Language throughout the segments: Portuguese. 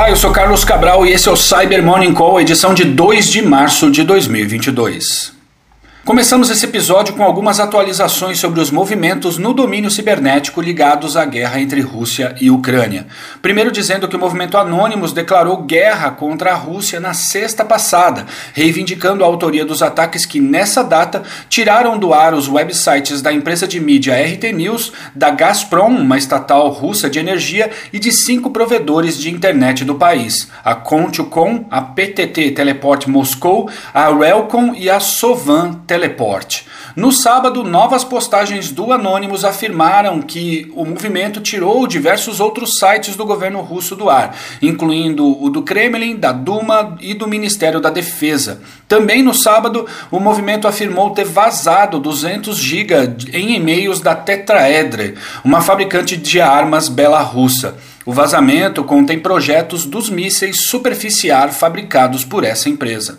Olá, eu sou Carlos Cabral e esse é o Cyber Morning Call, edição de 2 de março de 2022. Começamos esse episódio com algumas atualizações sobre os movimentos no domínio cibernético ligados à guerra entre Rússia e Ucrânia. Primeiro, dizendo que o movimento Anonymous declarou guerra contra a Rússia na sexta passada, reivindicando a autoria dos ataques que, nessa data, tiraram do ar os websites da empresa de mídia RT News, da Gazprom, uma estatal russa de energia, e de cinco provedores de internet do país: a Contucom, a PTT Teleport Moscou, a Relcom e a Sovan teleporte. No sábado, novas postagens do Anonymous afirmaram que o movimento tirou diversos outros sites do governo russo do ar, incluindo o do Kremlin, da Duma e do Ministério da Defesa. Também no sábado, o movimento afirmou ter vazado 200 GB em e-mails da Tetraedre, uma fabricante de armas bela-russa. O vazamento contém projetos dos mísseis superficiar fabricados por essa empresa.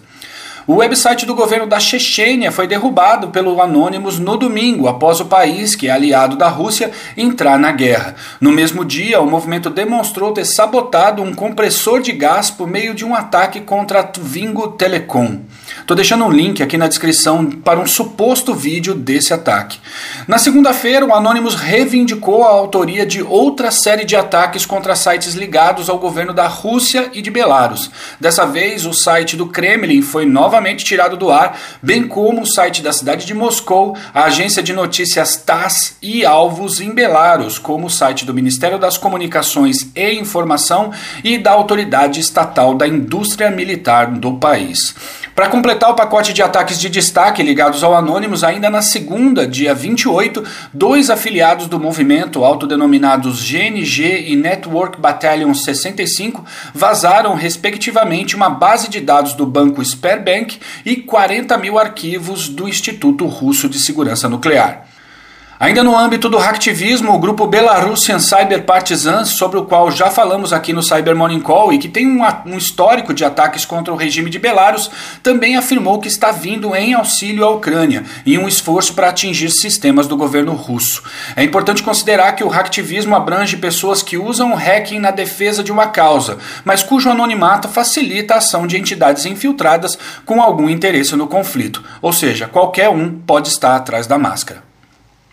O website do governo da Chechênia foi derrubado pelo Anonymous no domingo, após o país, que é aliado da Rússia, entrar na guerra. No mesmo dia, o movimento demonstrou ter sabotado um compressor de gás por meio de um ataque contra a Twingo Telecom. Estou deixando um link aqui na descrição para um suposto vídeo desse ataque. Na segunda-feira, o Anonymous reivindicou a autoria de outra série de ataques contra sites ligados ao governo da Rússia e de Belarus. Dessa vez, o site do Kremlin foi novamente tirado do ar, bem como o site da cidade de Moscou, a agência de notícias TASS e alvos em Belarus, como o site do Ministério das Comunicações e Informação e da Autoridade Estatal da Indústria Militar do país. Para completar o pacote de ataques de destaque ligados ao Anonymous, ainda na segunda, dia 28, dois afiliados do movimento, autodenominados GNG e Network Battalion 65, vazaram respectivamente uma base de dados do banco Sperbank e 40 mil arquivos do Instituto Russo de Segurança Nuclear. Ainda no âmbito do hacktivismo, o grupo Belarusian Cyber Partisans, sobre o qual já falamos aqui no Cyber Morning Call e que tem um, um, histórico de ataques contra o regime de Belarus, também afirmou que está vindo em auxílio à Ucrânia em um esforço para atingir sistemas do governo russo. É importante considerar que o hacktivismo abrange pessoas que usam o hacking na defesa de uma causa, mas cujo anonimato facilita a ação de entidades infiltradas com algum interesse no conflito, ou seja, qualquer um pode estar atrás da máscara.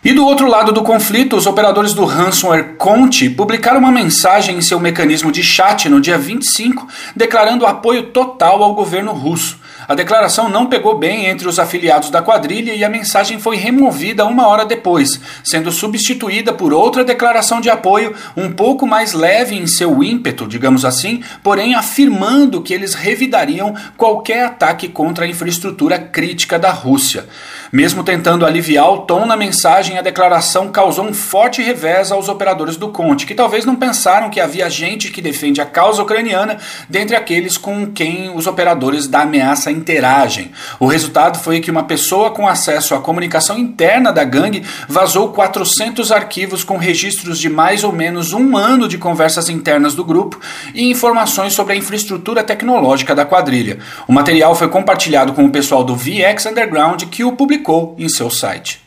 E do outro lado do conflito, os operadores do ransomware Conti publicaram uma mensagem em seu mecanismo de chat no dia 25, declarando apoio total ao governo russo. A declaração não pegou bem entre os afiliados da quadrilha e a mensagem foi removida uma hora depois, sendo substituída por outra declaração de apoio um pouco mais leve em seu ímpeto, digamos assim, porém afirmando que eles revidariam qualquer ataque contra a infraestrutura crítica da Rússia. Mesmo tentando aliviar o tom na mensagem, a declaração causou um forte revés aos operadores do Conte, que talvez não pensaram que havia gente que defende a causa ucraniana dentre aqueles com quem os operadores da ameaça interagem. O resultado foi que uma pessoa com acesso à comunicação interna da gangue vazou 400 arquivos com registros de mais ou menos um ano de conversas internas do grupo e informações sobre a infraestrutura tecnológica da quadrilha. O material foi compartilhado com o pessoal do VX Underground que o publicou publicou em seu site.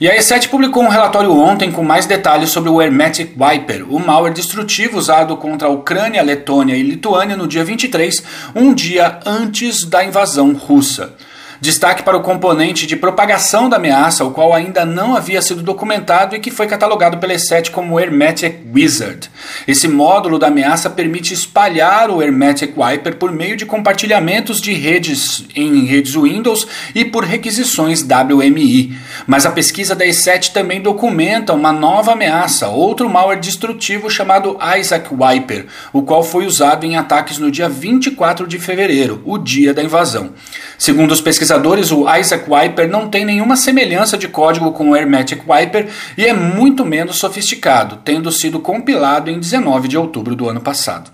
E a E7 publicou um relatório ontem com mais detalhes sobre o Hermetic Viper, o malware destrutivo usado contra a Ucrânia, Letônia e Lituânia no dia 23, um dia antes da invasão russa. Destaque para o componente de propagação da ameaça, o qual ainda não havia sido documentado e que foi catalogado pela E7 como Hermetic Wizard. Esse módulo da ameaça permite espalhar o Hermetic Wiper por meio de compartilhamentos de redes em redes Windows e por requisições WMI. Mas a pesquisa da E7 também documenta uma nova ameaça, outro malware destrutivo chamado Isaac Wiper, o qual foi usado em ataques no dia 24 de fevereiro, o dia da invasão. Segundo os pesquisadores, o Isaac Wiper não tem nenhuma semelhança de código com o Hermetic Wiper e é muito menos sofisticado, tendo sido compilado em 19 de outubro do ano passado.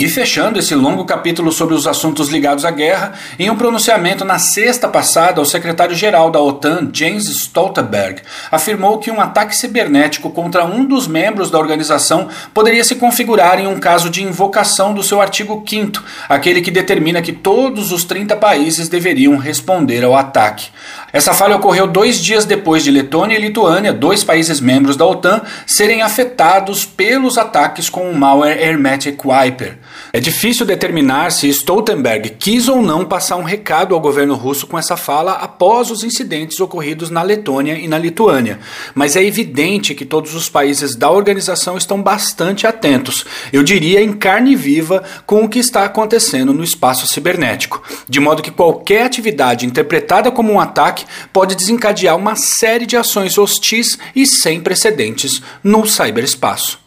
E fechando esse longo capítulo sobre os assuntos ligados à guerra, em um pronunciamento na sexta passada, o secretário-geral da OTAN, Jens Stoltenberg, afirmou que um ataque cibernético contra um dos membros da organização poderia se configurar em um caso de invocação do seu artigo 5, aquele que determina que todos os 30 países deveriam responder ao ataque. Essa falha ocorreu dois dias depois de Letônia e Lituânia, dois países membros da OTAN, serem afetados pelos ataques com o malware Hermetic Wiper. É difícil determinar se Stoltenberg quis ou não passar um recado ao governo russo com essa fala após os incidentes ocorridos na Letônia e na Lituânia, mas é evidente que todos os países da organização estão bastante atentos, eu diria em carne viva, com o que está acontecendo no espaço cibernético, de modo que qualquer atividade interpretada como um ataque pode desencadear uma série de ações hostis e sem precedentes no cyberespaço.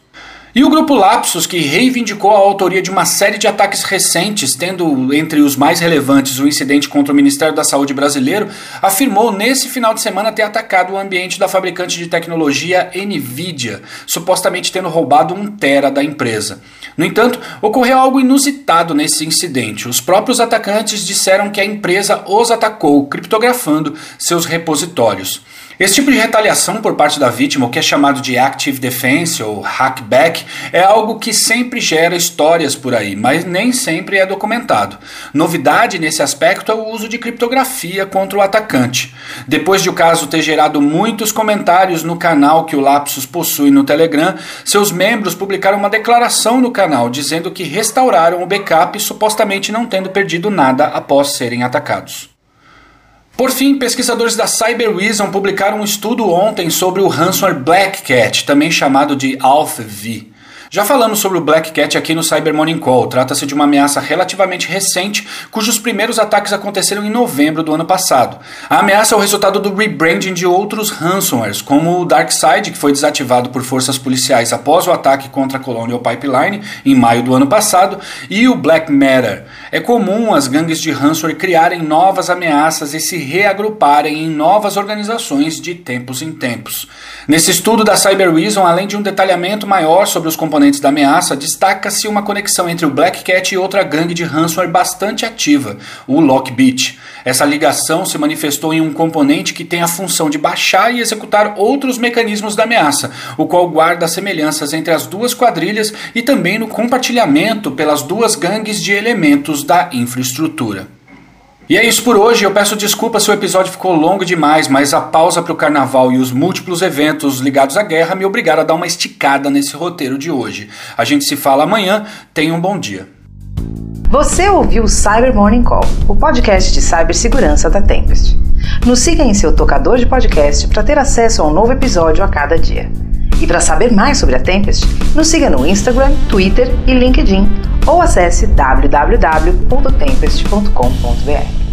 E o grupo Lapsus, que reivindicou a autoria de uma série de ataques recentes, tendo entre os mais relevantes o incidente contra o Ministério da Saúde brasileiro, afirmou nesse final de semana ter atacado o ambiente da fabricante de tecnologia Nvidia, supostamente tendo roubado um tera da empresa. No entanto, ocorreu algo inusitado nesse incidente. Os próprios atacantes disseram que a empresa os atacou, criptografando seus repositórios. Esse tipo de retaliação por parte da vítima, o que é chamado de active defense ou hackback, é algo que sempre gera histórias por aí, mas nem sempre é documentado. Novidade nesse aspecto é o uso de criptografia contra o atacante. Depois de o caso ter gerado muitos comentários no canal que o Lapsus possui no Telegram, seus membros publicaram uma declaração no canal dizendo que restauraram o backup supostamente não tendo perdido nada após serem atacados. Por fim, pesquisadores da Cyberreason publicaram um estudo ontem sobre o ransomware Black Cat, também chamado de AlphaV. Já falamos sobre o Black Cat aqui no Cyber Morning Call. Trata-se de uma ameaça relativamente recente, cujos primeiros ataques aconteceram em novembro do ano passado. A ameaça é o resultado do rebranding de outros ransomwares, como o DarkSide, que foi desativado por forças policiais após o ataque contra a Colonial Pipeline em maio do ano passado, e o Black Matter. É comum as gangues de ransomware criarem novas ameaças e se reagruparem em novas organizações de tempos em tempos. Nesse estudo da Cyberreason, além de um detalhamento maior sobre os componentes da ameaça, destaca-se uma conexão entre o Black Cat e outra gangue de ransomware bastante ativa, o Lockbit. Essa ligação se manifestou em um componente que tem a função de baixar e executar outros mecanismos da ameaça, o qual guarda semelhanças entre as duas quadrilhas e também no compartilhamento pelas duas gangues de elementos da infraestrutura. E é isso por hoje. Eu peço desculpa se o episódio ficou longo demais, mas a pausa para o carnaval e os múltiplos eventos ligados à guerra me obrigaram a dar uma esticada nesse roteiro de hoje. A gente se fala amanhã. Tenha um bom dia. Você ouviu o Cyber Morning Call, o podcast de cibersegurança da Tempest. Nos siga em seu tocador de podcast para ter acesso a um novo episódio a cada dia. E para saber mais sobre a Tempest, nos siga no Instagram, Twitter e LinkedIn ou acesse www.tempest.com.br.